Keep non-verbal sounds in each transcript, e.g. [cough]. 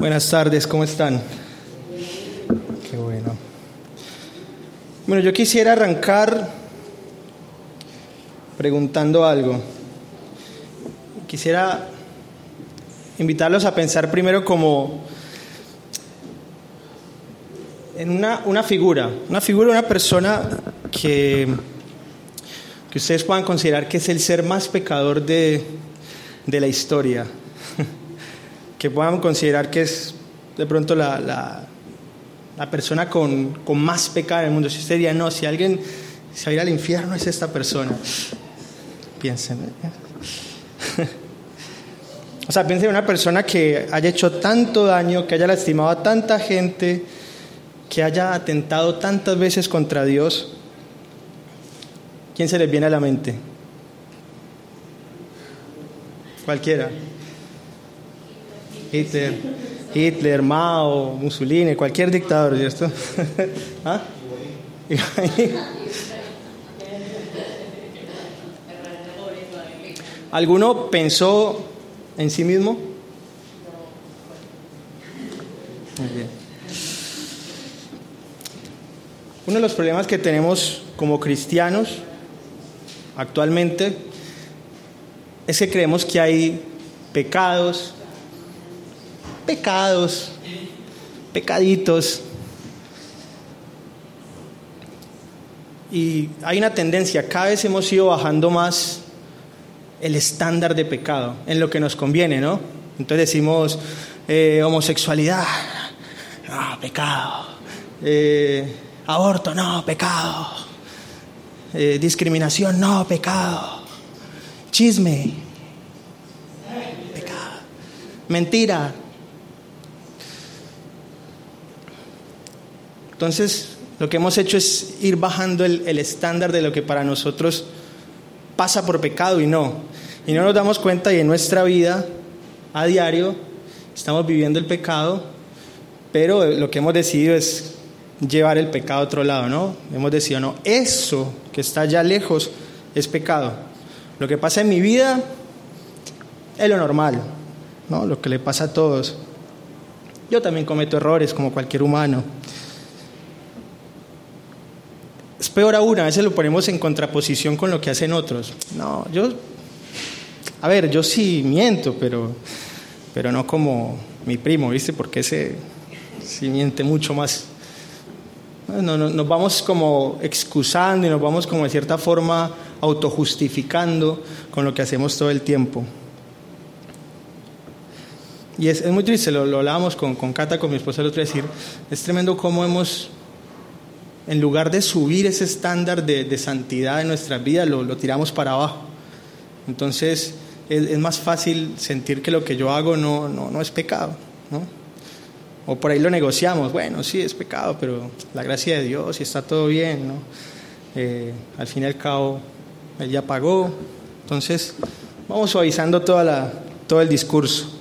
Buenas tardes, ¿cómo están? Qué bueno. Bueno, yo quisiera arrancar preguntando algo. Quisiera invitarlos a pensar primero como en una, una figura, una figura una persona que, que ustedes puedan considerar que es el ser más pecador de, de la historia que puedan considerar que es de pronto la, la, persona con, con, más pecado en el mundo. Si usted diría, no, si alguien se va a ir al infierno es esta persona. Piensen. ¿eh? [laughs] o sea, piensen en una persona que haya hecho tanto daño, que haya lastimado a tanta gente, que haya atentado tantas veces contra Dios. ¿Quién se les viene a la mente? Cualquiera. Hitler, Hitler, Mao, Mussolini, cualquier dictador, ¿cierto? [laughs] ¿Ah? [laughs] ¿Alguno pensó en sí mismo? Uno de los problemas que tenemos como cristianos actualmente es que creemos que hay pecados, pecados, pecaditos. Y hay una tendencia, cada vez hemos ido bajando más el estándar de pecado, en lo que nos conviene, ¿no? Entonces decimos eh, homosexualidad, no, pecado. Eh, aborto, no, pecado. Eh, discriminación, no, pecado. Chisme, pecado. Mentira, Entonces, lo que hemos hecho es ir bajando el, estándar de lo que para nosotros pasa por pecado y no. Y no nos damos cuenta y en nuestra vida, a diario, estamos viviendo el pecado, pero lo que hemos decidido es llevar el pecado a otro lado, ¿no? Hemos decidido, no, eso que está allá lejos es pecado. Lo que pasa en mi vida es lo normal, ¿no? Lo que le pasa a todos. Yo también cometo errores como cualquier humano. Es peor aún, a veces lo ponemos en contraposición con lo que hacen otros. No, yo, a ver, yo sí miento, pero, pero no como mi primo, ¿viste? Porque ese sí miente mucho más. No, no, nos vamos como excusando y nos vamos como de cierta forma autojustificando con lo que hacemos todo el tiempo. Y es, es muy triste, lo, lo hablábamos con, con Cata, con mi esposa el otro día, decir, es tremendo cómo hemos en lugar de subir ese estándar de, santidad en nuestra vida, lo, tiramos para abajo. Entonces es, más fácil sentir que lo que yo hago no, no, es pecado. ¿no? O por ahí lo negociamos, bueno, sí es pecado, pero la gracia de Dios y está todo bien. ¿no? Eh, al fin y al cabo, Él ya pagó. Entonces vamos suavizando toda la, todo el discurso.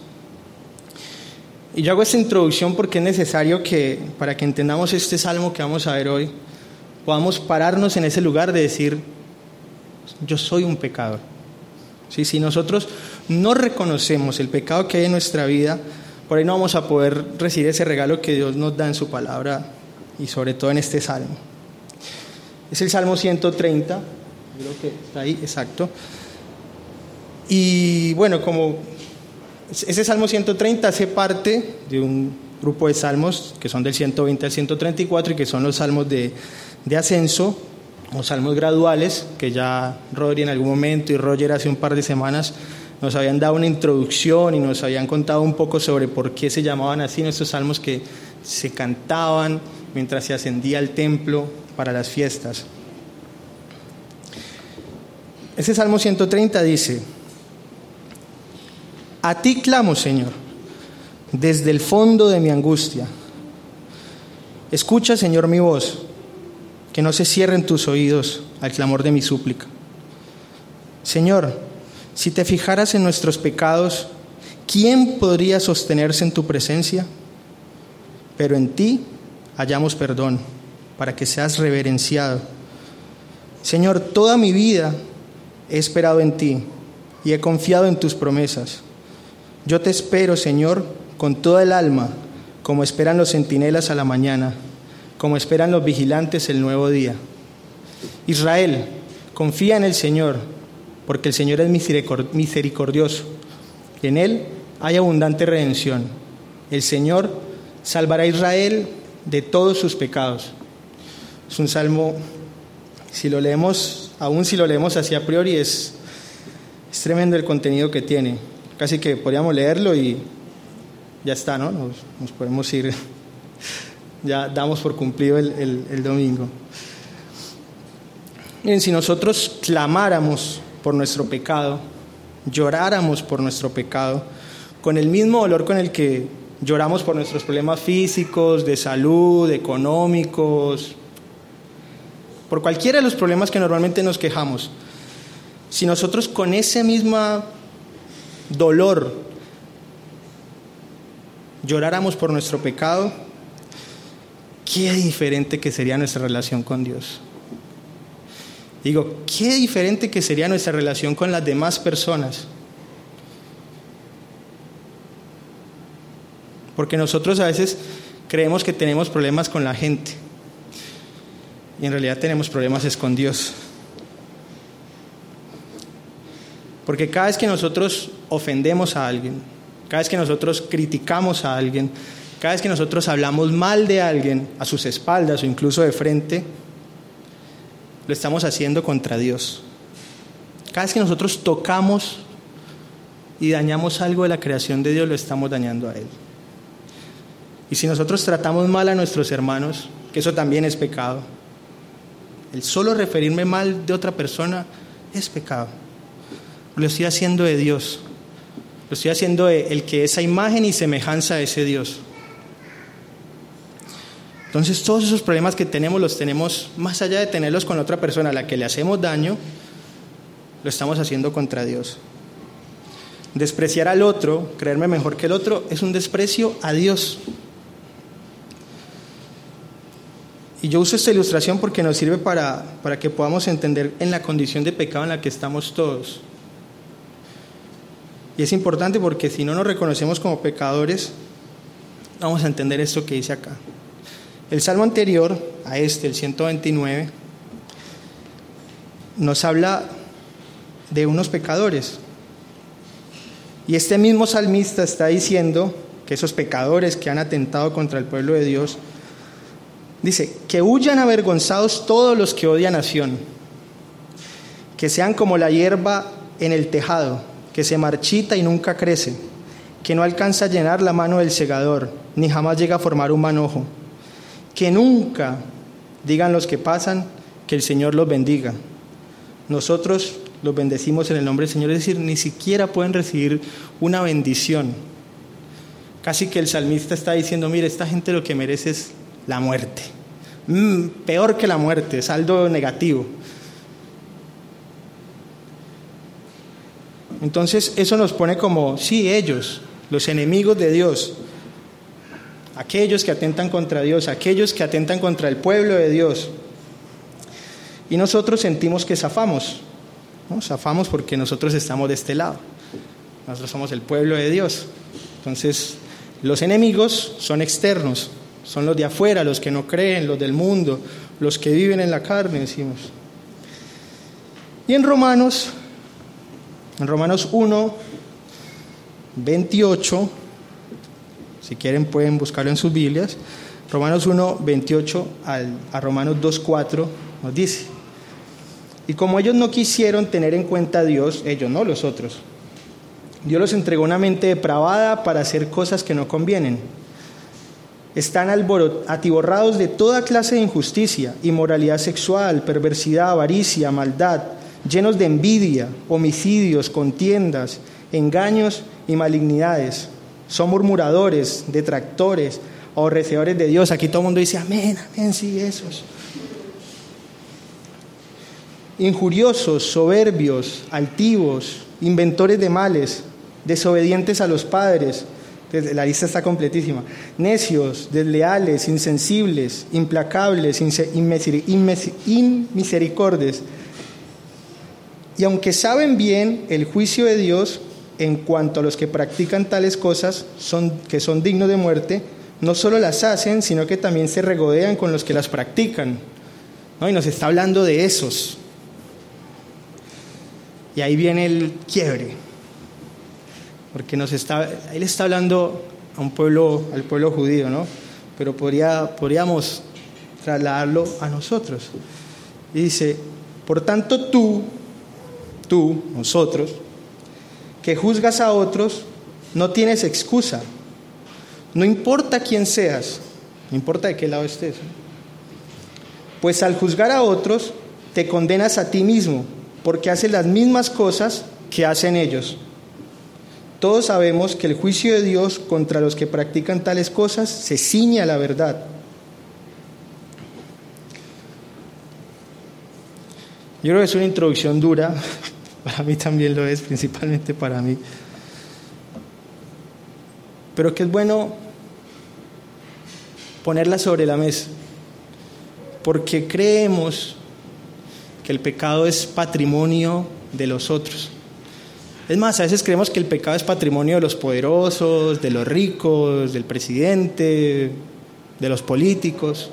Y yo hago esta introducción porque es necesario que, para que entendamos este salmo que vamos a ver hoy, podamos pararnos en ese lugar de decir, yo soy un pecador. ¿Sí? Si nosotros no reconocemos el pecado que hay en nuestra vida, por ahí no vamos a poder recibir ese regalo que Dios nos da en su palabra y sobre todo en este salmo. Es el Salmo 130, creo que está ahí, exacto. Y bueno, como ese Salmo 130 hace parte de un grupo de salmos que son del 120 al 134 y que son los salmos de, de ascenso o salmos graduales, que ya Rodri en algún momento y Roger hace un par de semanas nos habían dado una introducción y nos habían contado un poco sobre por qué se llamaban así nuestros salmos que se cantaban mientras se ascendía al templo para las fiestas. Ese Salmo 130 dice, a ti clamo, Señor, desde el fondo de mi angustia. Escucha, Señor, mi voz, que no se cierren tus oídos al clamor de mi súplica. Señor, si te fijaras en nuestros pecados, ¿quién podría sostenerse en tu presencia? Pero en ti hallamos perdón, para que seas reverenciado. Señor, toda mi vida he esperado en ti y he confiado en tus promesas. Yo te espero, Señor, con toda el alma, como esperan los centinelas a la mañana, como esperan los vigilantes el nuevo día. Israel, confía en el Señor, porque el Señor es misericordioso. En Él hay abundante redención. El Señor salvará a Israel de todos sus pecados. Es un salmo, si lo leemos, aún si lo leemos así a priori, es, es tremendo el contenido que tiene. Casi que podríamos leerlo y ya está, ¿no? Nos, podemos ir, [laughs] ya damos por cumplido el, el domingo. Miren, si nosotros clamáramos por nuestro pecado, lloráramos por nuestro pecado, con el mismo dolor con el que lloramos por nuestros problemas físicos, de salud, económicos, por cualquiera de los problemas que normalmente nos quejamos, si nosotros con ese mismo dolor lloráramos por nuestro pecado, qué diferente que sería nuestra relación con Dios. Digo, qué diferente que sería nuestra relación con las demás personas. Porque nosotros a veces creemos que tenemos problemas con la gente y en realidad tenemos problemas es con Dios. Porque cada vez que nosotros ofendemos a alguien, cada vez que nosotros criticamos a alguien, cada vez que nosotros hablamos mal de alguien a sus espaldas o incluso de frente, lo estamos haciendo contra Dios. Cada vez que nosotros tocamos y dañamos algo de la creación de Dios, lo estamos dañando a Él. Y si nosotros tratamos mal a nuestros hermanos, que eso también es pecado, el solo referirme mal de otra persona es pecado. Lo estoy haciendo de Dios. Lo estoy haciendo de el que esa imagen y semejanza a ese Dios. Entonces todos esos problemas que tenemos los tenemos más allá de tenerlos con otra persona a la que le hacemos daño, lo estamos haciendo contra Dios. Despreciar al otro, creerme mejor que el otro, es un desprecio a Dios. Y yo uso esta ilustración porque nos sirve para, para que podamos entender en la condición de pecado en la que estamos todos. Y es importante porque si no nos reconocemos como pecadores, vamos a entender esto que dice acá. El salmo anterior a este, el 129, nos habla de unos pecadores. Y este mismo salmista está diciendo que esos pecadores que han atentado contra el pueblo de Dios Dice, que huyan avergonzados todos los que odian nación, que sean como la hierba en el tejado, que se marchita y nunca crece, que no alcanza a llenar la mano del segador, ni jamás llega a formar un manojo, que nunca digan los que pasan que el Señor los bendiga. Nosotros los bendecimos en el nombre del Señor, es decir, ni siquiera pueden recibir una bendición. Casi que el salmista está diciendo, mire, esta gente lo que merece es la muerte. Mm, peor que la muerte, saldo negativo. Entonces eso nos pone como, sí, ellos, los enemigos de Dios, aquellos que atentan contra Dios, aquellos que atentan contra el pueblo de Dios. Y nosotros sentimos que zafamos, ¿no? zafamos porque nosotros estamos de este lado, nosotros somos el pueblo de Dios. Entonces los enemigos son externos, son los de afuera, los que no creen, los del mundo, los que viven en la carne, decimos. Y en Romanos, en Romanos 1, 28, si quieren pueden buscarlo en sus Biblias, Romanos 1, 28 a Romanos 2, 4 nos dice, y como ellos no quisieron tener en cuenta a Dios, ellos no los otros, Dios los entregó una mente depravada para hacer cosas que no convienen. Están atiborrados de toda clase de injusticia, inmoralidad sexual, perversidad, avaricia, maldad, llenos de envidia, homicidios, contiendas, engaños y malignidades. Son murmuradores, detractores, aborrecedores de Dios. Aquí todo el mundo dice, amén, amén, sí, esos. Injuriosos, soberbios, altivos, inventores de males, desobedientes a los padres la lista está completísima. Necios, desleales, insensibles, implacables, inmisericordes. Y aunque saben bien el juicio de Dios, en cuanto a los que practican tales cosas que son dignos de muerte, no solo las hacen, sino que también se regodean con los que las practican. ¿no? Y nos está hablando de esos. Y ahí viene el quiebre. Porque nos está, él está hablando a un pueblo, al pueblo judío, ¿no? Pero podría, podríamos trasladarlo a nosotros. Y dice, por tanto tú, tú, nosotros, que juzgas a otros, no tienes excusa. No importa quién seas, no importa de qué lado estés. Pues al juzgar a otros, te condenas a ti mismo, porque haces las mismas cosas que hacen ellos. Todos sabemos que el juicio de Dios contra los que practican tales cosas se ciña a la verdad. Yo creo que es una introducción dura, [laughs] para mí también lo es, principalmente para mí. Pero que es bueno ponerla sobre la mesa, porque creemos que el pecado es patrimonio de los otros. Es más, a veces creemos que el pecado es patrimonio de los poderosos, de los ricos, del presidente, de los políticos.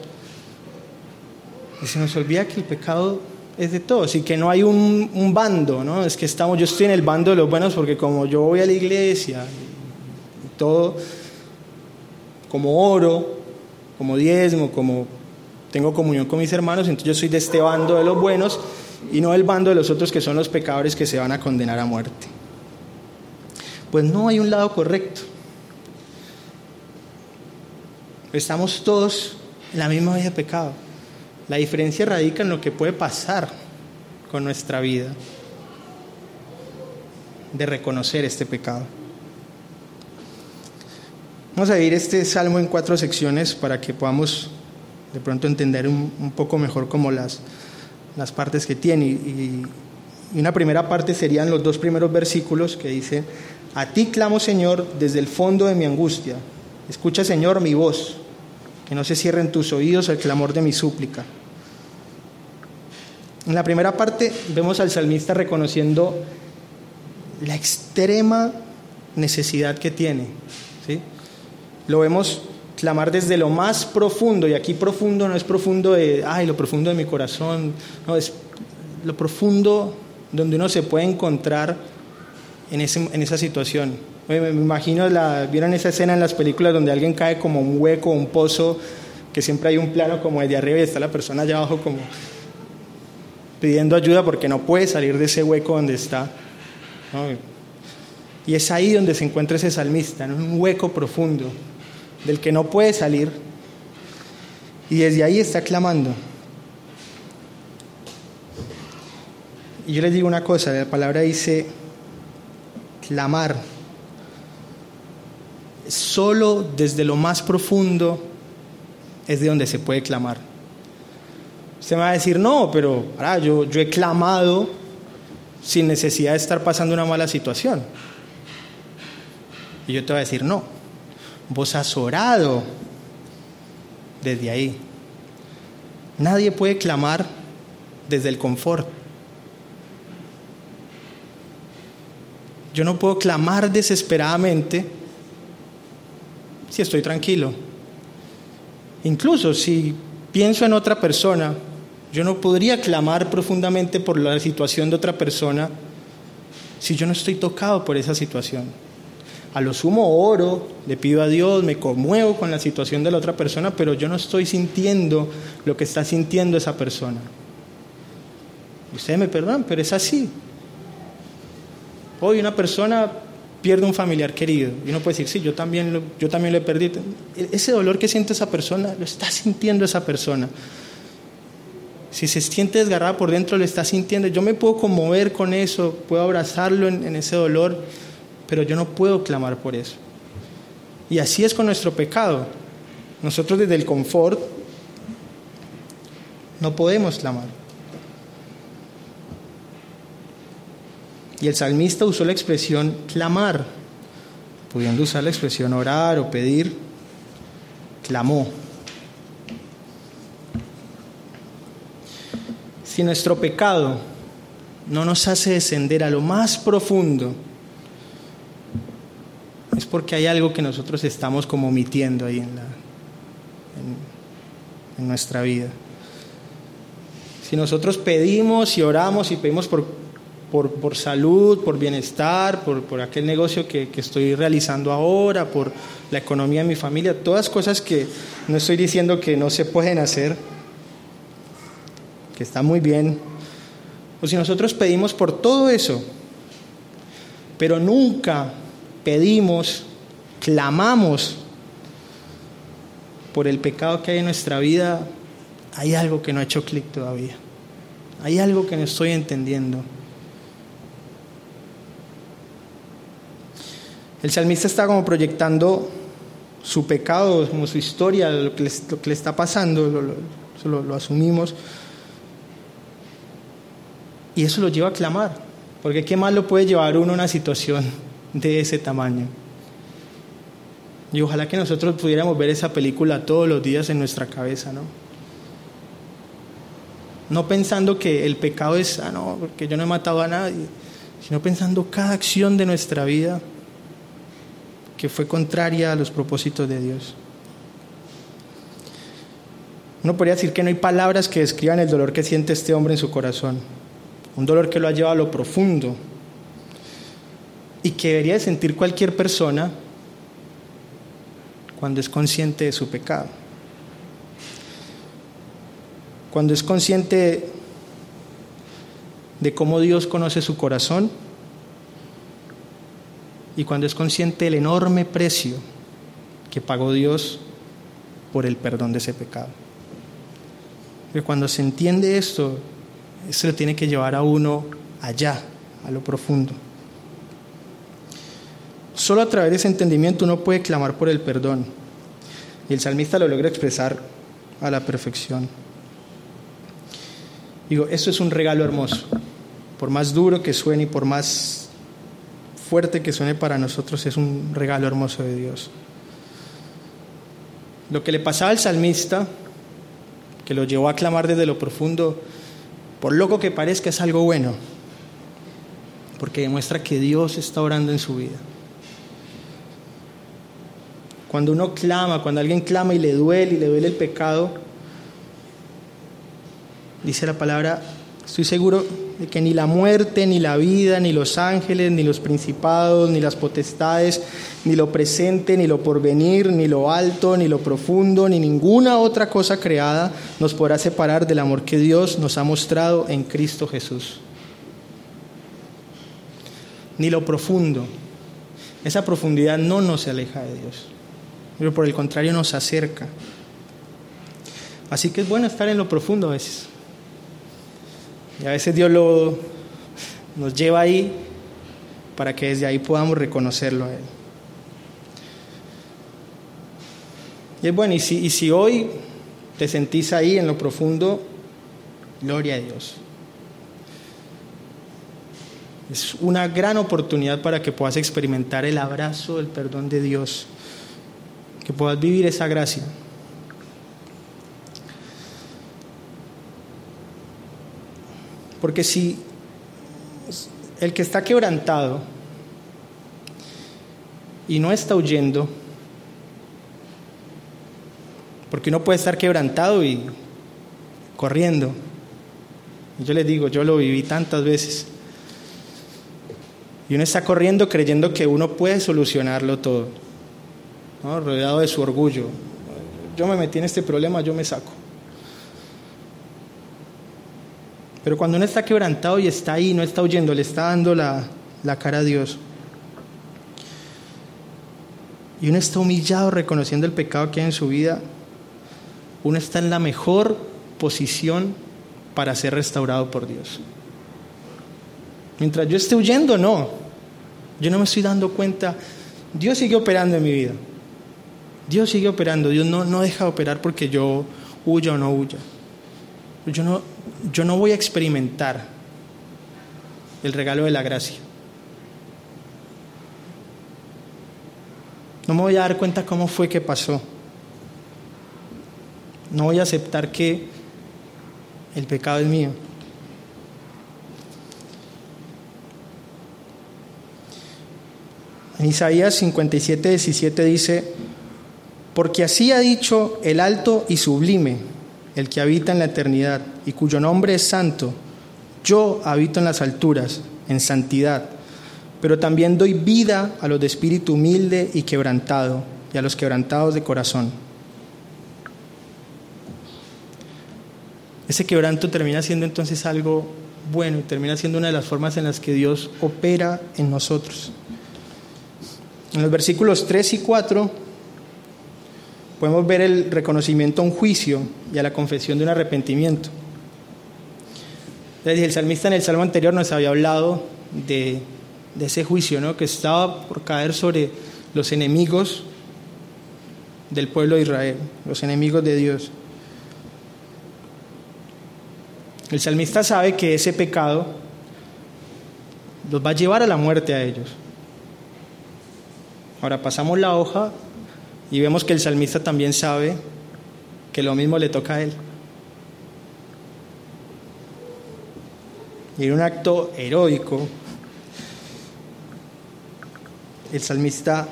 Y se nos olvida que el pecado es de todos y que no hay un, bando, ¿no? Es que estamos, yo estoy en el bando de los buenos porque como yo voy a la iglesia, todo, como oro, como diezmo, como tengo comunión con mis hermanos, entonces yo soy de este bando de los buenos y no del bando de los otros que son los pecadores que se van a condenar a muerte. Pues no hay un lado correcto. Estamos todos en la misma vida de pecado. La diferencia radica en lo que puede pasar con nuestra vida de reconocer este pecado. Vamos a ver este salmo en cuatro secciones para que podamos de pronto entender un, poco mejor como las, las partes que tiene. Y, y una primera parte serían los dos primeros versículos que dicen, a ti clamo Señor desde el fondo de mi angustia. Escucha Señor mi voz que no se cierren tus oídos al clamor de mi súplica. En la primera parte vemos al salmista reconociendo la extrema necesidad que tiene. ¿sí? Lo vemos clamar desde lo más profundo, y aquí profundo no es profundo de, ay, lo profundo de mi corazón, no, es lo profundo donde uno se puede encontrar en, esa situación. Me, imagino, la, ¿vieron esa escena en las películas donde alguien cae como un hueco, un pozo, que siempre hay un plano como de arriba y está la persona allá abajo como pidiendo ayuda porque no puede salir de ese hueco donde está? Y es ahí donde se encuentra ese salmista, en un hueco profundo, del que no puede salir. Y desde ahí está clamando. Y yo les digo una cosa, la palabra dice clamar solo desde lo más profundo es de donde se puede clamar. Usted me va a decir, no, pero yo, yo he clamado sin necesidad de estar pasando una mala situación. Y yo te voy a decir, no, vos has orado desde ahí. Nadie puede clamar desde el confort. Yo no puedo clamar desesperadamente si estoy tranquilo. Incluso si pienso en otra persona, yo no podría clamar profundamente por la situación de otra persona si yo no estoy tocado por esa situación. A lo sumo oro, le pido a Dios, me conmuevo con la situación de la otra persona, pero yo no estoy sintiendo lo que está sintiendo esa persona. Ustedes me perdonan, pero es así. Hoy una persona pierde un familiar querido y uno puede decir, sí, yo también, lo, yo también lo he perdido. Ese dolor que siente esa persona, lo está sintiendo esa persona. Si se siente desgarrada por dentro, lo está sintiendo. Yo me puedo conmover con eso, puedo abrazarlo en ese dolor, pero yo no puedo clamar por eso. Y así es con nuestro pecado. Nosotros desde el confort no podemos clamar. Y el salmista usó la expresión clamar, pudiendo usar la expresión orar o pedir, clamó. Si nuestro pecado no nos hace descender a lo más profundo es porque hay algo que nosotros estamos como omitiendo ahí en, la, en, nuestra vida. Si nosotros pedimos y oramos y pedimos por, por, salud, por bienestar, por, por aquel negocio que, que, estoy realizando ahora, por la economía de mi familia, todas cosas que no estoy diciendo que no se pueden hacer, que está muy bien. O si nosotros pedimos por todo eso, pero nunca pedimos, clamamos por el pecado que hay en nuestra vida, hay algo que no ha hecho clic todavía. Hay algo que no estoy entendiendo. El salmista está como proyectando su pecado, su historia, lo que le, está pasando, lo asumimos. Y eso lo lleva a clamar, porque ¿qué más lo puede llevar uno a una situación de ese tamaño? Y ojalá que nosotros pudiéramos ver esa película todos los días en nuestra cabeza, ¿no? No pensando que el pecado es, ah, no, porque yo no he matado a nadie, sino pensando cada acción de nuestra vida que fue contraria a los propósitos de Dios. Uno podría decir que no hay palabras que describan el dolor que siente este hombre en su corazón un dolor que lo ha llevado a lo profundo y que debería de sentir cualquier persona cuando es consciente de su pecado, cuando es consciente de cómo Dios conoce su corazón y cuando es consciente del enorme precio que pagó Dios por el perdón de ese pecado. Cuando se entiende esto, eso le tiene que llevar a uno allá, a lo profundo. Solo a través de ese entendimiento uno puede clamar por el perdón. Y el salmista lo logra expresar a la perfección. Digo, eso es un regalo hermoso. Por más duro que suene y por más fuerte que suene para nosotros, es un regalo hermoso de Dios. Lo que le pasaba al salmista, que lo llevó a clamar desde lo profundo, por loco que parezca, es algo bueno, porque demuestra que Dios está orando en su vida. Cuando uno clama, cuando alguien clama y le duele y le duele el pecado, dice la palabra, estoy seguro de que ni la muerte, ni la vida, ni los ángeles, ni los principados, ni las potestades, ni lo presente, ni lo porvenir, ni lo alto, ni lo profundo, ni ninguna otra cosa creada nos podrá separar del amor que Dios nos ha mostrado en Cristo Jesús. Ni lo profundo. Esa profundidad no nos aleja de Dios, pero por el contrario nos acerca. Así que es bueno estar en lo profundo a veces. Y a veces Dios lo, nos lleva ahí para que desde ahí podamos reconocerlo a Él. Y es bueno, y si, y si hoy te sentís ahí en lo profundo, gloria a Dios. Es una gran oportunidad para que puedas experimentar el abrazo, el perdón de Dios, que puedas vivir esa gracia. Porque si el que está quebrantado y no está huyendo, porque uno puede estar quebrantado y corriendo. Yo les digo, yo lo viví tantas veces. Y uno está corriendo creyendo que uno puede solucionarlo todo, rodeado de su orgullo. Yo me metí en este problema, yo me saco. Pero cuando uno está quebrantado y está ahí, no está huyendo, le está dando la, cara a Dios. Y uno está humillado reconociendo el pecado que hay en su vida, uno está en la mejor posición para ser restaurado por Dios. Mientras yo esté huyendo, no. Yo no me estoy dando cuenta. Dios sigue operando en mi vida. Dios sigue operando. Dios no, no deja de operar porque yo huya o no huya. Yo no, yo no voy a experimentar el regalo de la gracia. No me voy a dar cuenta cómo fue que pasó. No voy a aceptar que el pecado es mío. En Isaías 57, 17 dice, porque así ha dicho el alto y sublime, el que habita en la eternidad y cuyo nombre es santo, yo habito en las alturas, en santidad, pero también doy vida a los de espíritu humilde y quebrantado, y a los quebrantados de corazón. Ese quebranto termina siendo entonces algo bueno y termina siendo una de las formas en las que Dios opera en nosotros. En los versículos 3 y 4 podemos ver el reconocimiento a un juicio y a la confesión de un arrepentimiento. El salmista en el salmo anterior nos había hablado de, ese juicio ¿no? que estaba por caer sobre los enemigos del pueblo de Israel, los enemigos de Dios. El salmista sabe que ese pecado los va a llevar a la muerte a ellos. Ahora pasamos la hoja y vemos que el salmista también sabe que lo mismo le toca a él. Y en un acto heroico, el salmista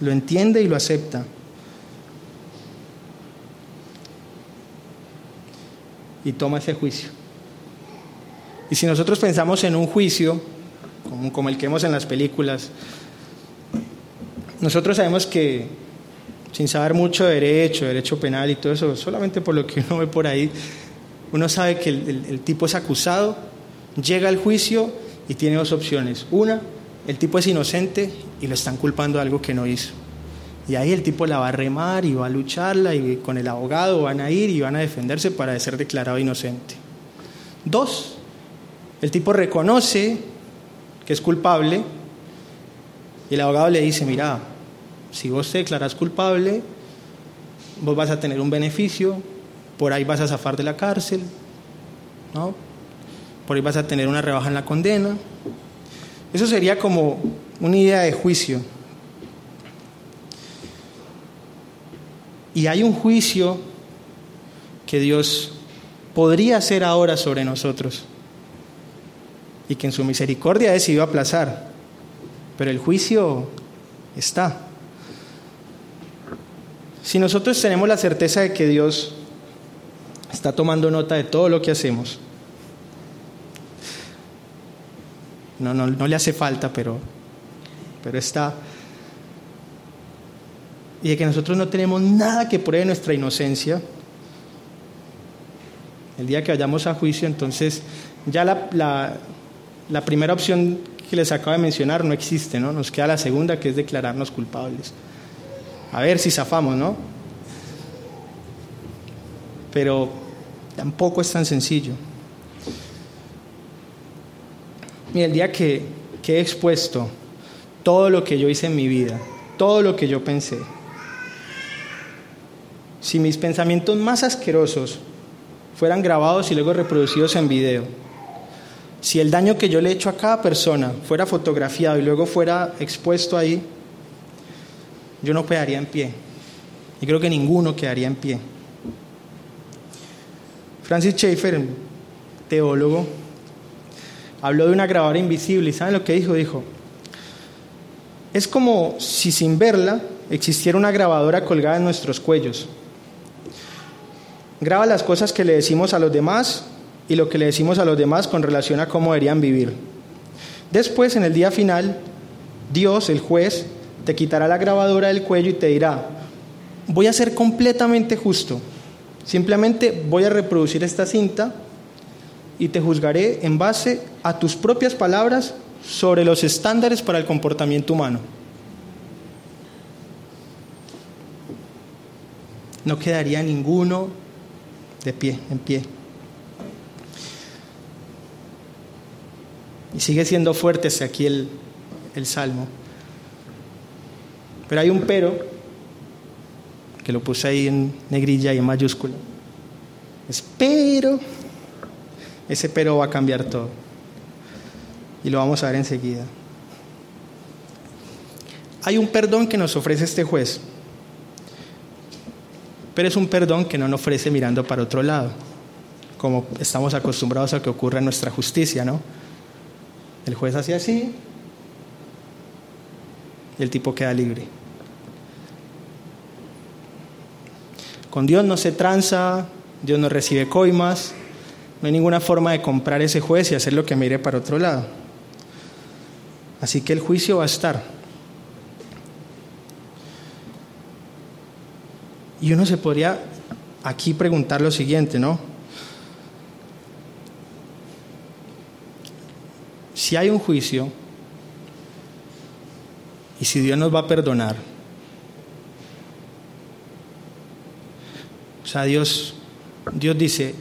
lo entiende y lo acepta. Y toma ese juicio. Y si nosotros pensamos en un juicio, como, el que vemos en las películas, nosotros sabemos que, sin saber mucho de derecho, derecho penal y todo eso, solamente por lo que uno ve por ahí, uno sabe que el, tipo es acusado, llega al juicio y tiene dos opciones. Una, el tipo es inocente y lo están culpando de algo que no hizo. Y ahí el tipo la va a remar y va a lucharla y con el abogado van a ir y van a defenderse para ser declarado inocente. Dos, el tipo reconoce que es culpable y el abogado le dice, mira, si vos te declaras culpable, vos vas a tener un beneficio, por ahí vas a zafar de la cárcel, ¿no? Por ahí vas a tener una rebaja en la condena. Eso sería como una idea de juicio. Y hay un juicio que Dios podría hacer ahora sobre nosotros y que en su misericordia decidió aplazar. Pero el juicio está. Si nosotros tenemos la certeza de que Dios está tomando nota de todo lo que hacemos, no, no, no le hace falta, pero, pero está. Y de que nosotros no tenemos nada que pruebe nuestra inocencia, el día que vayamos a juicio, entonces ya la, la, la primera opción que les acabo de mencionar no existe, ¿no? Nos queda la segunda, que es declararnos culpables a ver si zafamos, ¿no? Pero tampoco es tan sencillo. Mira, el día que, que he expuesto todo lo que yo hice en mi vida, todo lo que yo pensé, si mis pensamientos más asquerosos fueran grabados y luego reproducidos en video, si el daño que yo le he hecho a cada persona fuera fotografiado y luego fuera expuesto ahí, yo no quedaría en pie. Y creo que ninguno quedaría en pie. Francis Schaeffer, teólogo, habló de una grabadora invisible y ¿saben lo que dijo? Dijo, es como si sin verla existiera una grabadora colgada en nuestros cuellos. Graba las cosas que le decimos a los demás y lo que le decimos a los demás con relación a cómo deberían vivir. Después, en el día final, Dios, el juez, te quitará la grabadora del cuello y te dirá, voy a ser completamente justo, simplemente voy a reproducir esta cinta y te juzgaré en base a tus propias palabras sobre los estándares para el comportamiento humano. No quedaría ninguno de pie, en pie. Y sigue siendo fuerte ese aquí el, el salmo. Pero hay un pero, que lo puse ahí en negrilla y en mayúscula. Espero, ese pero va a cambiar todo. Y lo vamos a ver enseguida. Hay un perdón que nos ofrece este juez, pero es un perdón que no nos ofrece mirando para otro lado, como estamos acostumbrados a que ocurra en nuestra justicia, ¿no? El juez hace así y el tipo queda libre. Con Dios no se tranza, Dios no recibe coimas, no hay ninguna forma de comprar ese juez y hacer lo que mire para otro lado. Así que el juicio va a estar. Y uno se podría aquí preguntar lo siguiente, ¿no? Si hay un juicio y si Dios nos va a perdonar, o sea, Dios, Dios dice,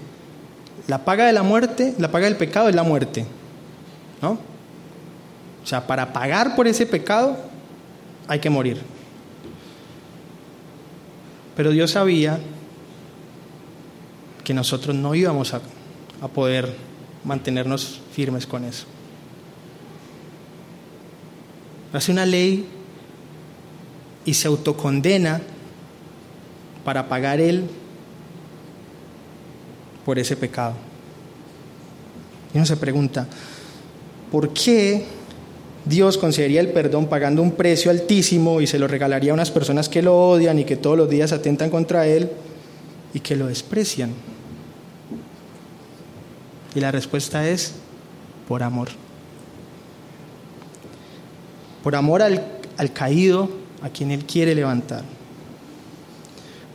la paga de la muerte, la paga del pecado es la muerte, ¿no? O sea, para pagar por ese pecado hay que morir. Pero Dios sabía que nosotros no íbamos a, a poder mantenernos firmes con eso. Hace una ley y se autocondena para pagar Él por ese pecado. Y uno se pregunta, ¿por qué Dios concedería el perdón pagando un precio altísimo y se lo regalaría a unas personas que lo odian y que todos los días atentan contra Él y que lo desprecian? Y la respuesta es por amor. Por amor al, al caído a quien Él quiere levantar.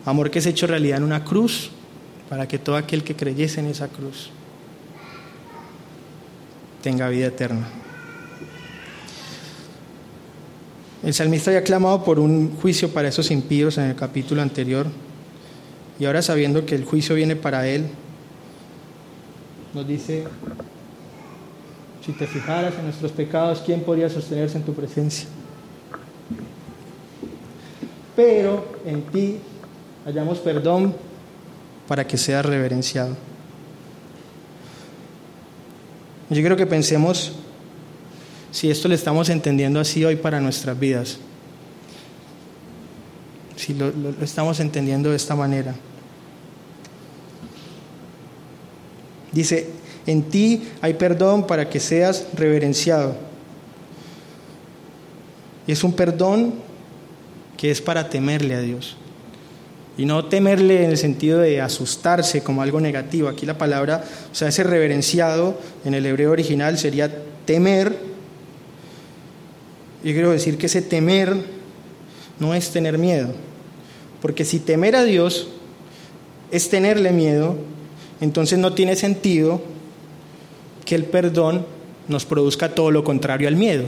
Amor que es hecho realidad en una cruz para que todo aquel que creyese en esa cruz tenga vida eterna. El salmista había clamado por un juicio para esos impíos en el capítulo anterior y ahora sabiendo que el juicio viene para él, nos dice, si te fijaras en nuestros pecados, ¿quién podría sostenerse en tu presencia? Pero en ti hallamos perdón para que seas reverenciado. Yo quiero que pensemos si esto lo estamos entendiendo así hoy para nuestras vidas. Si lo, lo estamos entendiendo de esta manera. Dice, en ti hay perdón para que seas reverenciado. Y es un perdón que es para temerle a Dios. Y no temerle en el sentido de asustarse como algo negativo. Aquí la palabra, o sea, ese reverenciado en el hebreo original sería temer. Yo quiero decir que ese temer no es tener miedo. Porque si temer a Dios es tenerle miedo, entonces no tiene sentido que el perdón nos produzca todo lo contrario al miedo.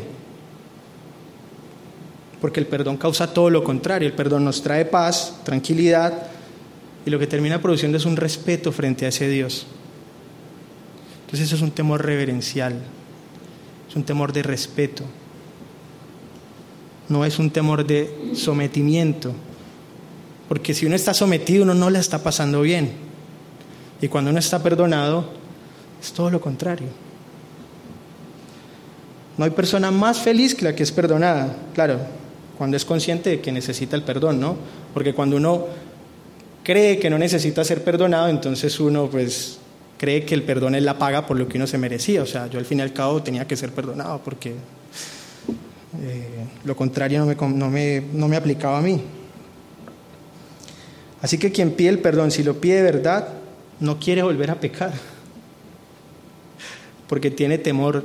Porque el perdón causa todo lo contrario. El perdón nos trae paz, tranquilidad, y lo que termina produciendo es un respeto frente a ese Dios. Entonces eso es un temor reverencial, es un temor de respeto, no es un temor de sometimiento, porque si uno está sometido uno no la está pasando bien, y cuando uno está perdonado es todo lo contrario. No hay persona más feliz que la que es perdonada, claro, cuando es consciente de que necesita el perdón, ¿no? Porque cuando uno cree que no necesita ser perdonado, entonces uno pues cree que el perdón es la paga por lo que uno se merecía. O sea, yo al fin y al cabo tenía que ser perdonado porque eh, lo contrario no me, no, me, no me aplicaba a mí. Así que quien pide el perdón, si lo pide de verdad, no quiere volver a pecar, porque tiene temor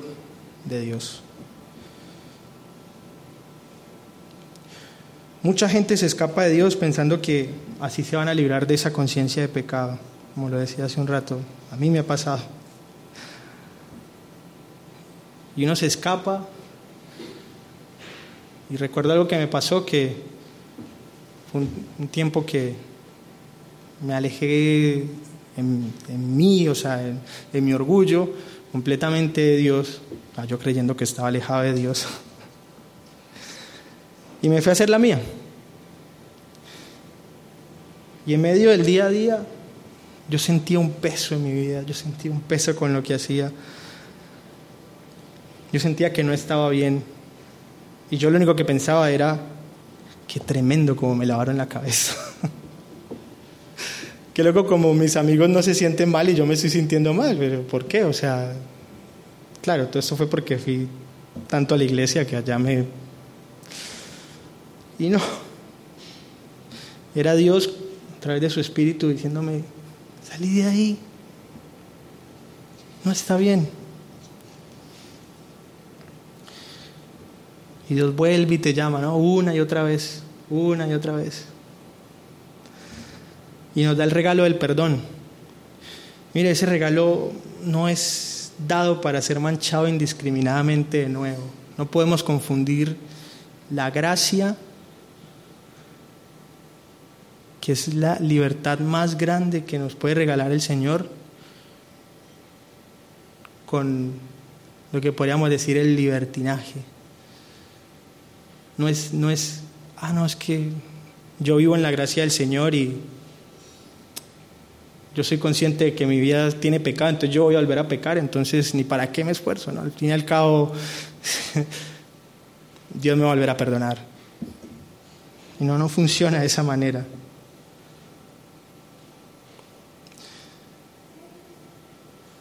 de Dios. Mucha gente se escapa de Dios pensando que así se van a librar de esa conciencia de pecado, como lo decía hace un rato. A mí me ha pasado. Y uno se escapa. Y recuerdo algo que me pasó, que fue un, tiempo que me alejé en, mí, o sea, en, en, mi orgullo, completamente de Dios, yo creyendo que estaba alejado de Dios. [laughs] Y me fui a hacer la mía. Y en medio del día a día, yo sentía un peso en mi vida, yo sentía un peso con lo que hacía. Yo sentía que no estaba bien. Y yo lo único que pensaba era, qué tremendo como me lavaron la cabeza. [laughs] que luego como mis amigos no se sienten mal y yo me estoy sintiendo mal, pero ¿por qué? O sea, claro, todo esto fue porque fui tanto a la iglesia que allá me Y no. Era Dios a través de su espíritu diciéndome, salí de ahí. No está bien. Y Dios vuelve y te llama, ¿no? Una y otra vez, una y otra vez. Y nos da el regalo del perdón. Mire, ese regalo no es dado para ser manchado indiscriminadamente de nuevo. No podemos confundir la gracia, que es la libertad más grande que nos puede regalar el Señor, con lo que podríamos decir el libertinaje. No es, no es, ah, no, es que yo vivo en la gracia del Señor y yo soy consciente de que mi vida tiene pecado, entonces yo voy a volver a pecar, entonces ni para qué me esfuerzo, ¿no? Al fin y al cabo, [laughs] Dios me va a volver a perdonar. Y no, no funciona de esa manera.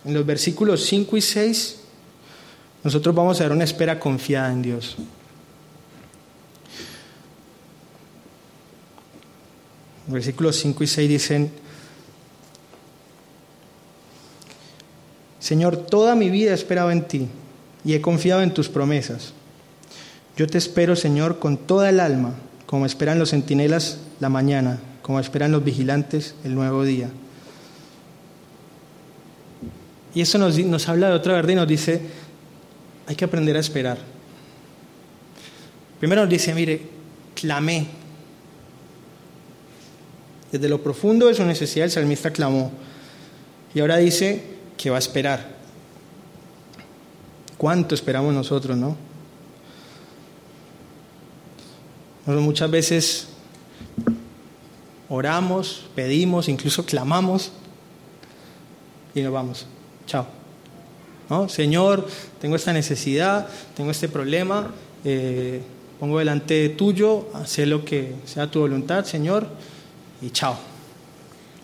En los versículos 5 y 6, nosotros vamos a dar una espera confiada en Dios. Versículos 5 y 6 dicen, Señor, toda mi vida he esperado en ti y he confiado en tus promesas. Yo te espero, Señor, con toda el alma, como esperan los centinelas la mañana, como esperan los vigilantes el nuevo día. Y eso nos, habla de otra verdad y nos dice, hay que aprender a esperar. Primero nos dice, mire, clamé. Desde lo profundo de su necesidad el salmista clamó. Y ahora dice, que va a esperar. ¿Cuánto esperamos nosotros, no? Nosotros muchas veces oramos, pedimos, incluso clamamos y nos vamos. Chao. ¿No? Señor, tengo esta necesidad, tengo este problema, eh, pongo delante tuyo, haz lo que sea tu voluntad, Señor, y chao.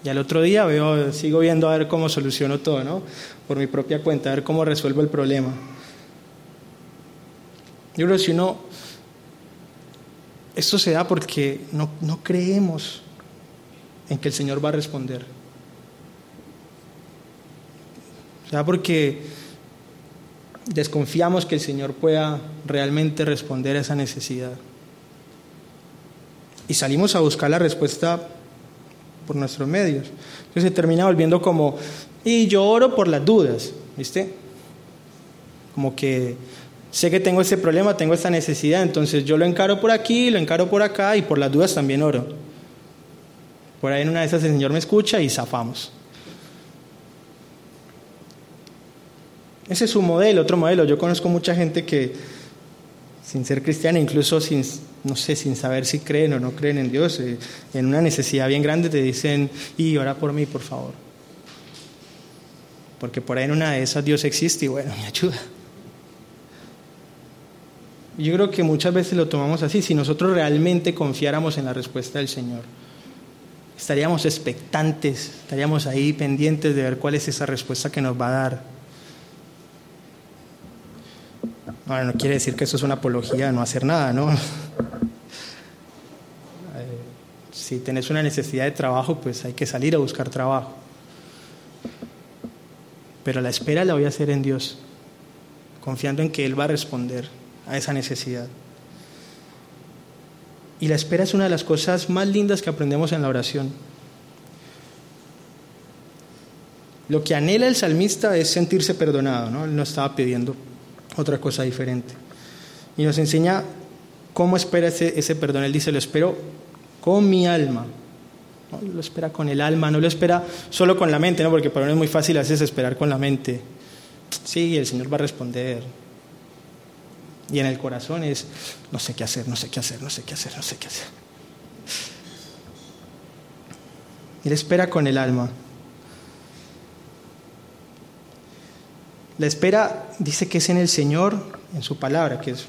Y al otro día veo, sigo viendo a ver cómo soluciono todo, ¿no? Por mi propia cuenta, a ver cómo resuelvo el problema. Yo creo que si uno, esto se da porque no, no creemos en que el Señor va a responder. Se da porque desconfiamos que el Señor pueda realmente responder a esa necesidad. Y salimos a buscar la respuesta por nuestros medios. Entonces se termina volviendo como, y yo oro por las dudas, ¿viste? Como que sé que tengo ese problema, tengo esta necesidad, entonces yo lo encaro por aquí, lo encaro por acá y por las dudas también oro. Por ahí en una de esas el Señor me escucha y zafamos. Ese es su modelo, otro modelo. Yo conozco mucha gente que, sin ser cristiana, incluso sin, no sé, sin saber si creen o no creen en Dios, eh, en una necesidad bien grande te dicen, y ora por mí, por favor. Porque por ahí en una de esas Dios existe y bueno, me ayuda. Yo creo que muchas veces lo tomamos así, si nosotros realmente confiáramos en la respuesta del Señor. Estaríamos expectantes, estaríamos ahí pendientes de ver cuál es esa respuesta que nos va a dar. Bueno, no quiere decir que eso es una apología de no hacer nada, ¿no? [laughs] si tenés una necesidad de trabajo, pues hay que salir a buscar trabajo. Pero la espera la voy a hacer en Dios, confiando en que Él va a responder a esa necesidad. Y la espera es una de las cosas más lindas que aprendemos en la oración. Lo que anhela el salmista es sentirse perdonado, ¿no? Él no estaba pidiendo otra cosa diferente. Y nos enseña cómo espera ese, ese perdón. Él dice, lo espero con mi alma. Lo espera con el alma, no lo espera solo con la mente, ¿no? porque para uno es muy fácil a esperar con la mente. Sí, el Señor va a responder. Y en el corazón es, no sé qué hacer, no sé qué hacer, no sé qué hacer, no sé qué hacer. Él espera con el alma. La espera dice que es en el Señor, en su palabra, que es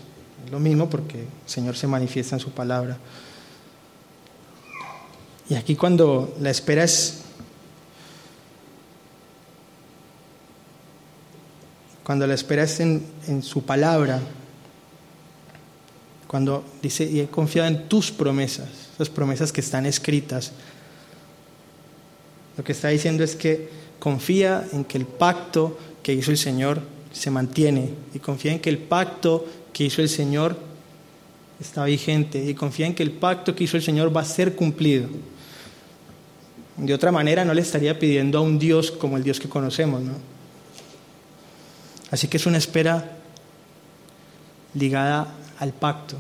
lo mismo porque el Señor se manifiesta en su palabra. Y aquí cuando la espera es... Cuando la espera es en, su palabra, Cuando dice, y he confiado en tus promesas, las promesas que están escritas. Lo que está diciendo es que confía en que el pacto que hizo el Señor se mantiene y confía en que el pacto que hizo el Señor está vigente y confía en que el pacto que hizo el Señor va a ser cumplido. De otra manera no le estaría pidiendo a un Dios como el Dios que conocemos, ¿no? Así que es una espera ligada al pacto.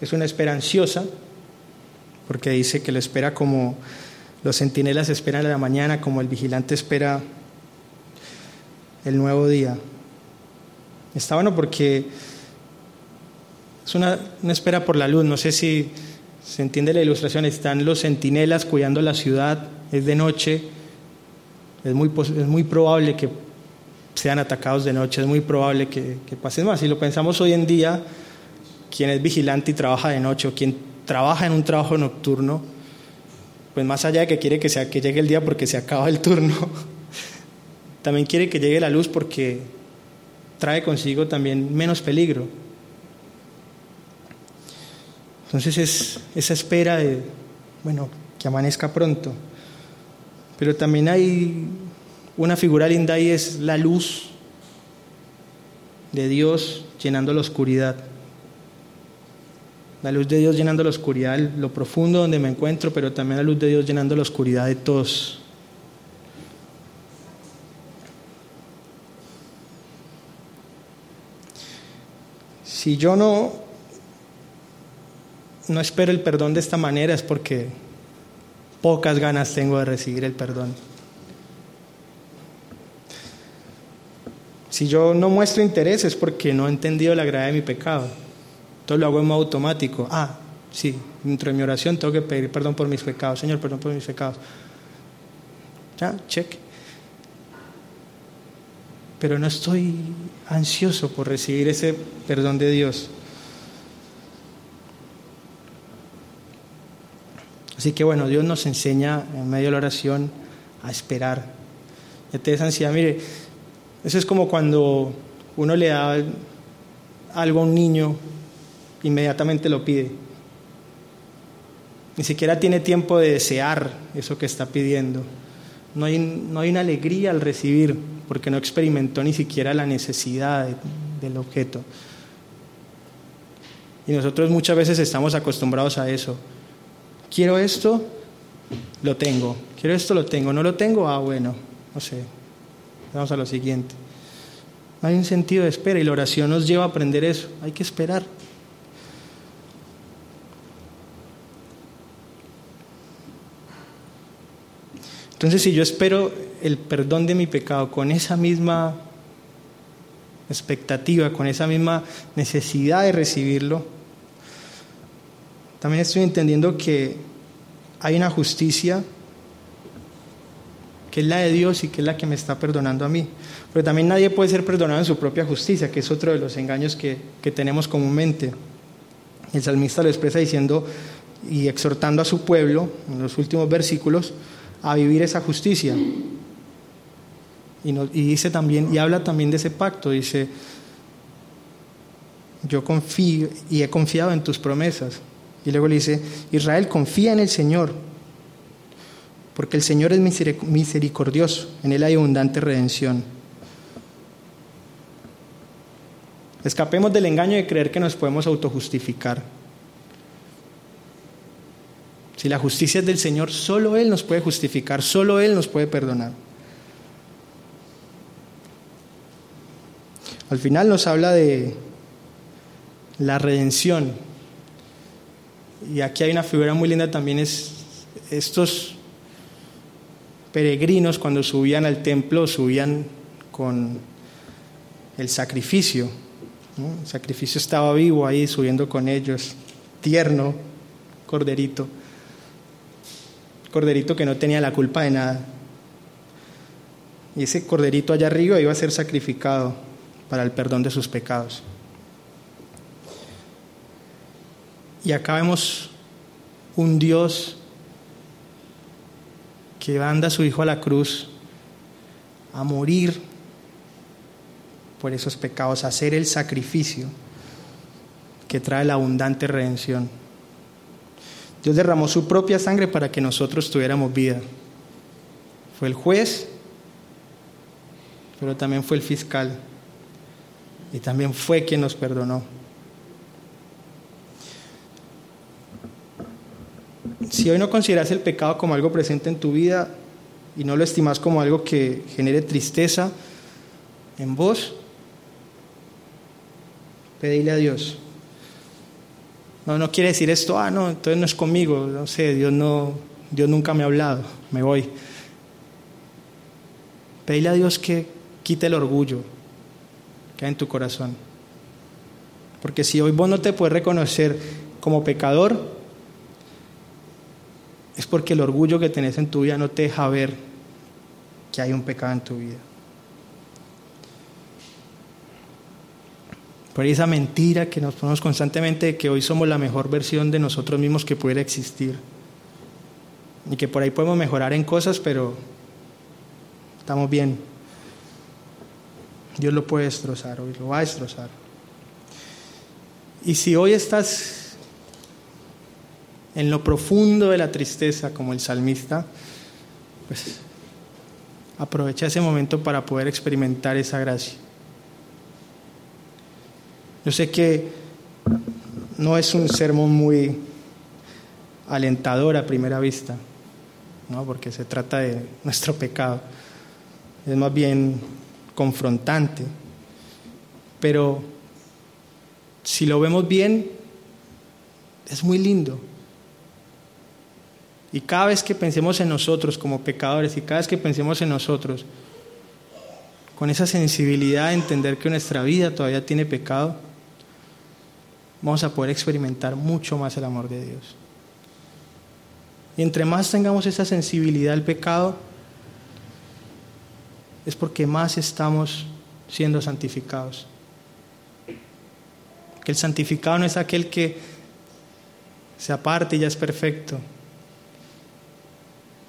Es una espera ansiosa, porque dice que lo espera como los centinelas esperan a la mañana, como el vigilante espera el nuevo día. Está bueno porque es una, espera por la luz. No sé si se entiende la ilustración. Están los centinelas cuidando la ciudad, es de noche. Es muy, es muy probable que sean atacados de noche, es muy probable que, que pasen más. Si lo pensamos hoy en día, quien es vigilante y trabaja de noche o quien trabaja en un trabajo nocturno, pues más allá de que quiere que, sea, que llegue el día porque se acaba el turno, [laughs] también quiere que llegue la luz porque trae consigo también menos peligro. Entonces es esa espera de, bueno, que amanezca pronto. Pero también hay una figura linda y es la luz de Dios llenando la oscuridad. La luz de Dios llenando la oscuridad, lo profundo donde me encuentro, pero también la luz de Dios llenando la oscuridad de todos. Si yo no, no espero el perdón de esta manera es porque pocas ganas tengo de recibir el perdón. Si yo no muestro interés es porque no he entendido la gravedad de mi pecado. Todo lo hago en modo automático. Ah, sí, dentro de mi oración tengo que pedir perdón por mis pecados. Señor, perdón por mis pecados. Ya, check. Pero no estoy ansioso por recibir ese perdón de Dios. Así que bueno, Dios nos enseña en medio de la oración a esperar. Ya te des ansiedad. Mire, eso es como cuando uno le da algo a un niño inmediatamente lo pide. Ni siquiera tiene tiempo de desear eso que está pidiendo. No hay, no hay una alegría al recibir porque no experimentó ni siquiera la necesidad del objeto. Y nosotros muchas veces estamos acostumbrados a eso. Quiero esto, lo tengo. Quiero esto, lo tengo. No lo tengo, ah, bueno, no sé. Vamos a lo siguiente. Hay un sentido de espera y la oración nos lleva a aprender eso. Hay que esperar. Entonces, si yo espero el perdón de mi pecado con esa misma expectativa, con esa misma necesidad de recibirlo, también estoy entendiendo que hay una justicia que es la de Dios y que es la que me está perdonando a mí. Pero también nadie puede ser perdonado en su propia justicia, que es otro de los engaños que, que tenemos comúnmente. El salmista lo expresa diciendo y exhortando a su pueblo en los últimos versículos, a vivir esa justicia. Y, dice también, y habla también de ese pacto, dice, yo confío y he confiado en tus promesas. Y luego le dice, Israel confía en el Señor, porque el Señor es misericordioso, en Él hay abundante redención. Escapemos del engaño de creer que nos podemos autojustificar. Si la justicia es del Señor, solo Él nos puede justificar, solo Él nos puede perdonar. Al final nos habla de la redención. Y aquí hay una figura muy linda también, es estos peregrinos cuando subían al templo, subían con el sacrificio. El sacrificio estaba vivo ahí, subiendo con ellos, tierno, corderito corderito que no tenía la culpa de nada. Y ese corderito allá arriba iba a ser sacrificado para el perdón de sus pecados. Y acá vemos un Dios que manda a su Hijo a la cruz a morir por esos pecados, a hacer el sacrificio que trae la abundante redención. Dios derramó su propia sangre para que nosotros tuviéramos vida. Fue el juez, pero también fue el fiscal. Y también fue quien nos perdonó. Si hoy no consideras el pecado como algo presente en tu vida y no lo estimas como algo que genere tristeza en vos, pedile a Dios. No, no quiere decir esto, ah, no, entonces no es conmigo, no sé, Dios, no, Dios nunca me ha hablado, me voy. Pedile a Dios que quite el orgullo que hay en tu corazón. Porque si hoy vos no te puedes reconocer como pecador, es porque el orgullo que tenés en tu vida no te deja ver que hay un pecado en tu vida. Por esa mentira que nos ponemos constantemente de que hoy somos la mejor versión de nosotros mismos que pudiera existir. Y que por ahí podemos mejorar en cosas, pero estamos bien. Dios lo puede destrozar, hoy lo va a destrozar. Y si hoy estás en lo profundo de la tristeza, como el salmista, pues aprovecha ese momento para poder experimentar esa gracia. Yo sé que no es un sermón muy alentador a primera vista, ¿no? porque se trata de nuestro pecado, es más bien confrontante, pero si lo vemos bien, es muy lindo. Y cada vez que pensemos en nosotros como pecadores y cada vez que pensemos en nosotros con esa sensibilidad de entender que nuestra vida todavía tiene pecado, vamos a poder experimentar mucho más el amor de Dios. Y entre más tengamos esa sensibilidad al pecado, es porque más estamos siendo santificados. Que el santificado no es aquel que se aparte y ya es perfecto,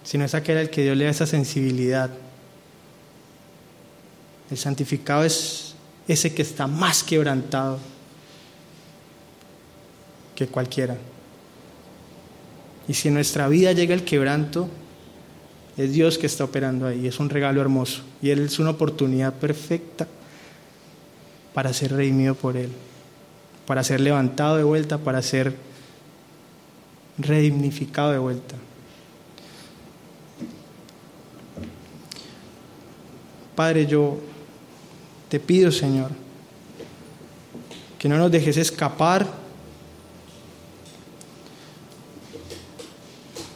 sino es aquel al que Dios le da esa sensibilidad. El santificado es ese que está más quebrantado que cualquiera. Y si en nuestra vida llega el quebranto, es Dios que está operando ahí, es un regalo hermoso y Él es una oportunidad perfecta para ser redimido por Él, para ser levantado de vuelta, para ser redignificado de vuelta. Padre, yo te pido, Señor, que no nos dejes escapar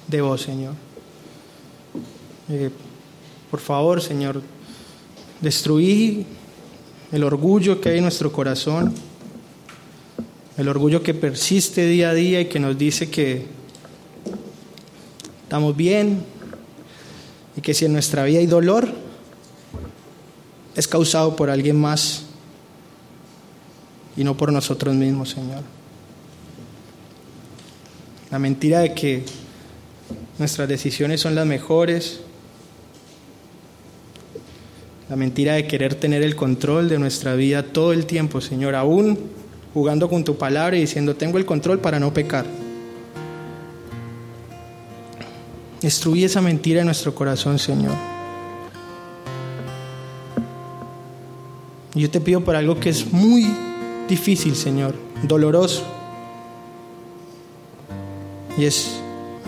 de vos, Señor. Por favor, Señor, destruí el orgullo que hay en nuestro corazón, el orgullo que persiste día a día y que nos dice que estamos bien y que si en nuestra vida hay dolor, es causado por alguien más y no por nosotros mismos, Señor. La mentira de que nuestras decisiones son las mejores, la mentira de querer tener el control de nuestra vida todo el tiempo, Señor, aún jugando con tu palabra y diciendo, tengo el control para no pecar. Destruye esa mentira en nuestro corazón, Señor. Yo te pido por algo que es muy difícil, Señor, doloroso. Y es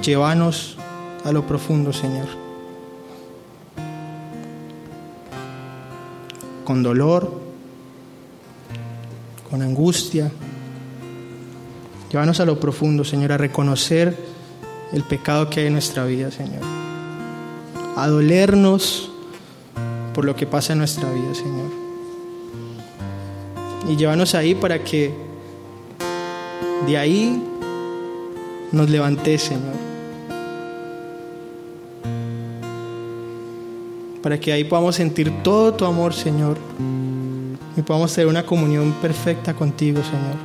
llevarnos a lo profundo, Señor. Con dolor, con angustia. Llévanos a lo profundo, Señor, a reconocer el pecado que hay en nuestra vida, Señor. A dolernos por lo que pasa en nuestra vida, Señor y llévanos ahí para que de ahí nos levantes, Señor. Para que ahí podamos sentir todo tu amor, Señor. Y podamos tener una comunión perfecta contigo, Señor.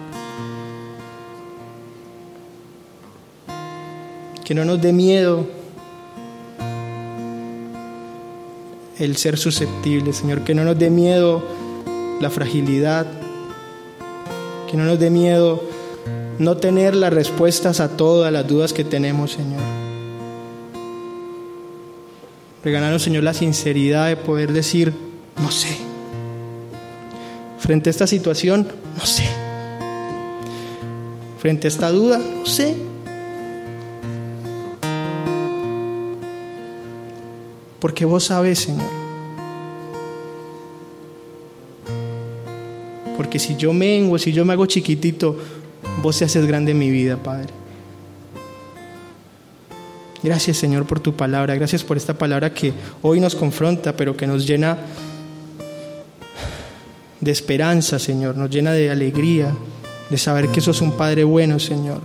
Que no nos dé miedo el ser susceptible, Señor, que no nos dé miedo la fragilidad, que no nos dé miedo no tener las respuestas a todas las dudas que tenemos, Señor. Regalarnos, Señor, la sinceridad de poder decir, no sé. Frente a esta situación, no sé. Frente a esta duda, no sé. Porque vos sabes, Señor. Porque si yo mengo, si yo me hago chiquitito, vos te haces grande en mi vida, Padre. Gracias, Señor, por tu palabra. Gracias por esta palabra que hoy nos confronta, pero que nos llena de esperanza, Señor. Nos llena de alegría, de saber que sos un Padre bueno, Señor.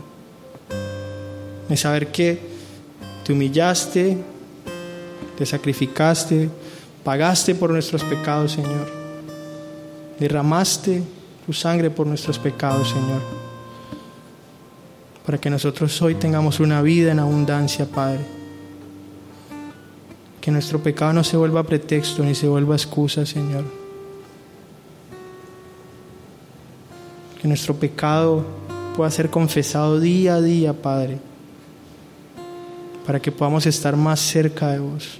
De saber que te humillaste, te sacrificaste, pagaste por nuestros pecados, Señor. Derramaste tu sangre por nuestros pecados, Señor. Para que nosotros hoy tengamos una vida en abundancia, Padre. Que nuestro pecado no se vuelva pretexto ni se vuelva excusa, Señor. Que nuestro pecado pueda ser confesado día a día, Padre. Para que podamos estar más cerca de vos.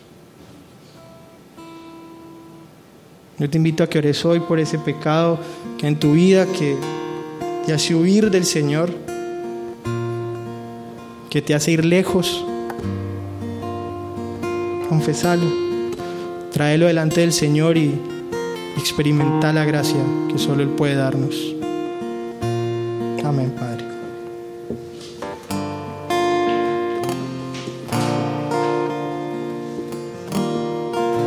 Yo te invito a que ores hoy por ese pecado que en tu vida que te hace huir del Señor, que te hace ir lejos. Confesalo, tráelo delante del Señor y experimenta la gracia que solo Él puede darnos. Amén, Padre.